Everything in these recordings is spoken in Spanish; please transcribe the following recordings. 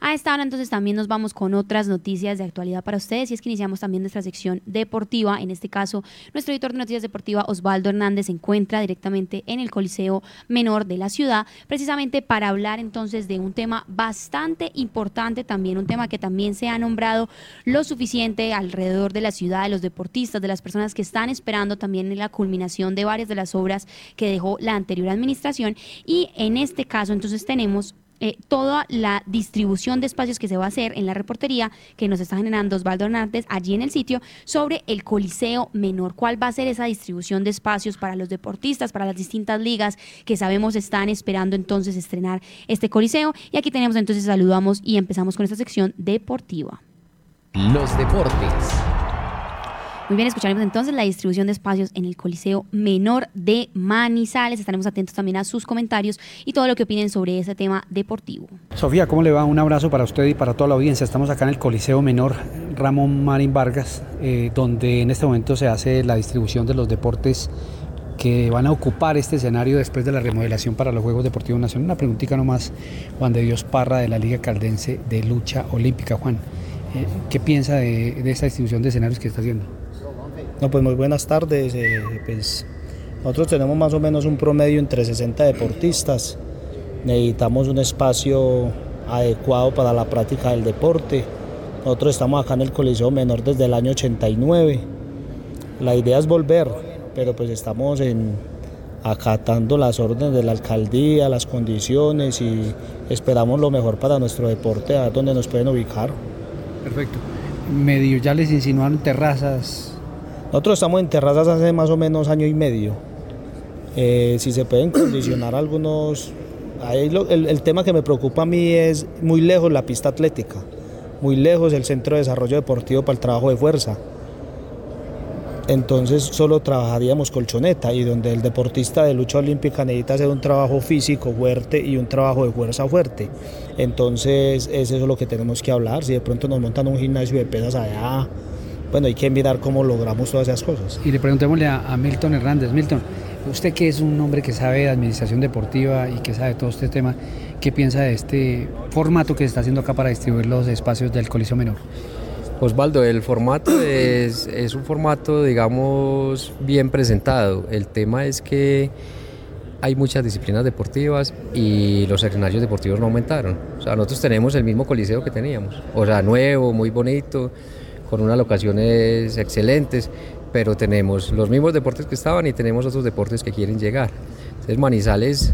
A esta hora entonces también nos vamos con otras noticias de actualidad para ustedes y es que iniciamos también nuestra sección deportiva. En este caso, nuestro editor de noticias deportivas, Osvaldo Hernández, se encuentra directamente en el Coliseo Menor de la ciudad, precisamente para hablar entonces de un tema bastante importante también, un tema que también se ha nombrado lo suficiente alrededor de la ciudad, de los deportistas, de las personas que están esperando también en la culminación de varias de las obras que dejó la anterior administración. Y en este caso entonces tenemos eh, toda la distribución de espacios que se va a hacer en la reportería que nos está generando Osvaldo Hernández allí en el sitio sobre el Coliseo Menor. ¿Cuál va a ser esa distribución de espacios para los deportistas, para las distintas ligas que sabemos están esperando entonces estrenar este Coliseo? Y aquí tenemos entonces, saludamos y empezamos con esta sección deportiva. Los deportes. Muy bien, escucharemos entonces la distribución de espacios en el Coliseo Menor de Manizales. Estaremos atentos también a sus comentarios y todo lo que opinen sobre ese tema deportivo. Sofía, ¿cómo le va? Un abrazo para usted y para toda la audiencia. Estamos acá en el Coliseo Menor Ramón Marín Vargas, eh, donde en este momento se hace la distribución de los deportes que van a ocupar este escenario después de la remodelación para los Juegos Deportivos Nacionales. Una preguntita nomás, Juan de Dios Parra de la Liga Caldense de Lucha Olímpica. Juan, eh, ¿qué piensa de, de esta distribución de escenarios que está haciendo? No, pues muy buenas tardes. Eh, pues nosotros tenemos más o menos un promedio entre 60 deportistas. Necesitamos un espacio adecuado para la práctica del deporte. Nosotros estamos acá en el Coliseo Menor desde el año 89. La idea es volver, pero pues estamos en, acatando las órdenes de la alcaldía, las condiciones y esperamos lo mejor para nuestro deporte, a donde nos pueden ubicar. Perfecto. Medio ya les insinuaron terrazas, nosotros estamos en terrazas hace más o menos año y medio. Eh, si se pueden condicionar algunos... el, el, tema que me preocupa a mí es muy lejos la pista atlética, muy lejos el centro de desarrollo deportivo para el trabajo de fuerza. Entonces solo trabajaríamos colchoneta y donde el deportista de lucha olímpica necesita hacer un trabajo físico fuerte y un trabajo de fuerza fuerte. Entonces es eso lo que tenemos que hablar. Si de pronto nos montan un gimnasio de pesas allá, bueno, hay que mirar cómo logramos todas esas cosas. Y le preguntémosle a, Milton Hernández, Milton, usted que es un hombre que sabe de administración deportiva y que sabe todo este tema, ¿qué piensa de este formato que se está haciendo acá para distribuir los espacios del Coliseo Menor? Osvaldo, el formato es, es un formato, digamos, bien presentado. El tema es que hay muchas disciplinas deportivas y los escenarios deportivos no aumentaron. O sea, nosotros tenemos el mismo coliseo que teníamos. O sea, nuevo, muy bonito, con unas locaciones excelentes, pero tenemos los mismos deportes que estaban y tenemos otros deportes que quieren llegar. Entonces Manizales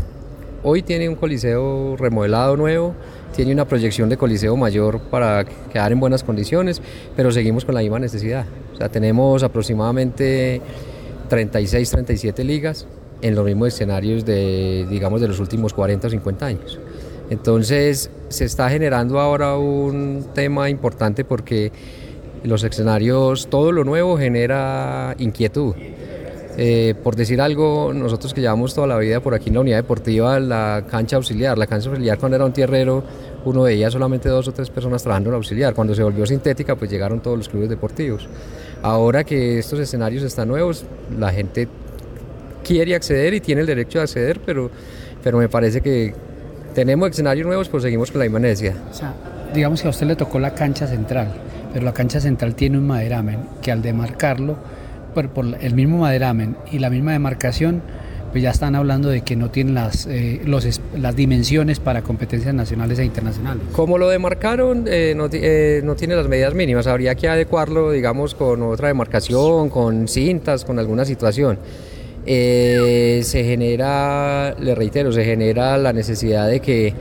hoy tiene un coliseo remodelado nuevo, tiene una proyección de coliseo mayor para quedar en buenas condiciones, pero seguimos con la misma necesidad. O sea, tenemos aproximadamente 36, 37 ligas en los mismos escenarios de, digamos, de los últimos 40 o 50 años. Entonces, se está generando ahora un tema importante porque los escenarios, todo lo nuevo genera inquietud. Eh, por decir algo, nosotros que llevamos toda la vida por aquí en la unidad deportiva, la cancha auxiliar, la cancha auxiliar cuando era un tierrero, uno veía solamente dos o tres personas trabajando en auxiliar. Cuando se volvió sintética, pues llegaron todos los clubes deportivos. Ahora que estos escenarios están nuevos, la gente quiere acceder y tiene el derecho de acceder, pero, pero me parece que tenemos escenarios nuevos, pues seguimos con la misma necesidad. O sea, digamos que a usted le tocó la cancha central pero la cancha central tiene un maderamen que al demarcarlo, por, el mismo maderamen y la misma demarcación, pues ya están hablando de que no tienen las, eh, las dimensiones para competencias nacionales e internacionales. Como lo demarcaron, eh, no, eh, no, tiene las medidas mínimas, habría que adecuarlo, digamos, con otra demarcación, con cintas, con alguna situación. se genera, le reitero, se genera la necesidad de que,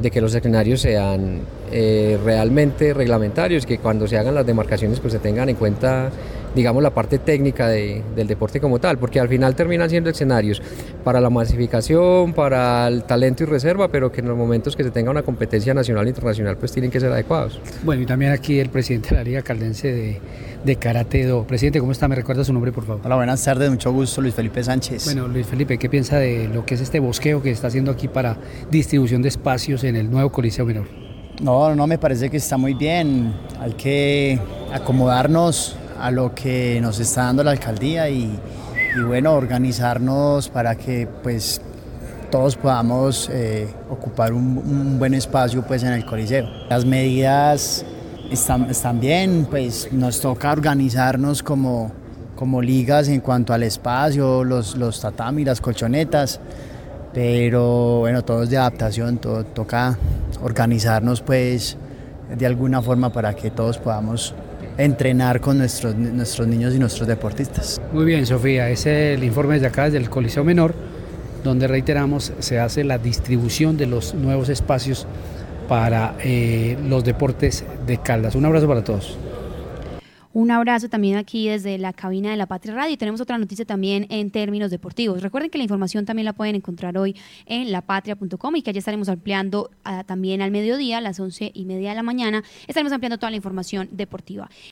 de que los escenarios sean eh, realmente reglamentarios, que cuando se hagan las demarcaciones pues se tengan en cuenta digamos la parte técnica del deporte como tal, porque al final terminan siendo escenarios para la masificación, para el talento y reserva, pero que en los momentos que se tenga una competencia nacional e internacional pues tienen que ser adecuados. Bueno, y también aquí el presidente de la Liga Caldense de, de Karate Do. Presidente, ¿cómo está? ¿Me recuerda su nombre, por favor? Hola, buenas tardes, mucho gusto, Luis Felipe Sánchez. Bueno, Luis Felipe, ¿qué piensa de lo que es este bosqueo que está haciendo aquí para distribución de espacios en el nuevo Coliseo Menor? No, no me parece que está muy bien. Hay que acomodarnos a lo que nos está dando la alcaldía y, bueno, organizarnos para que pues todos podamos eh, ocupar un, un, buen espacio pues, en el Coliseo. Las medidas están, están bien, pues nos toca organizarnos como, como ligas en cuanto al espacio, los, los tatami, las colchonetas, pero bueno, todo es de adaptación, todo, toca organizarnos pues de alguna forma para que todos podamos entrenar con nuestros, nuestros niños y nuestros deportistas. Muy bien, Sofía, ese es el informe desde acá, desde el Coliseo Menor, donde reiteramos, se hace la distribución de los nuevos espacios para eh, los deportes de Caldas. Un abrazo para todos. Un abrazo también aquí desde la cabina de la Patria Radio y tenemos otra noticia también en términos deportivos. Recuerden que la información también la pueden encontrar hoy en lapatria.com y que allá estaremos ampliando ah, también al mediodía, a las once y media de la mañana, estaremos ampliando toda la información deportiva.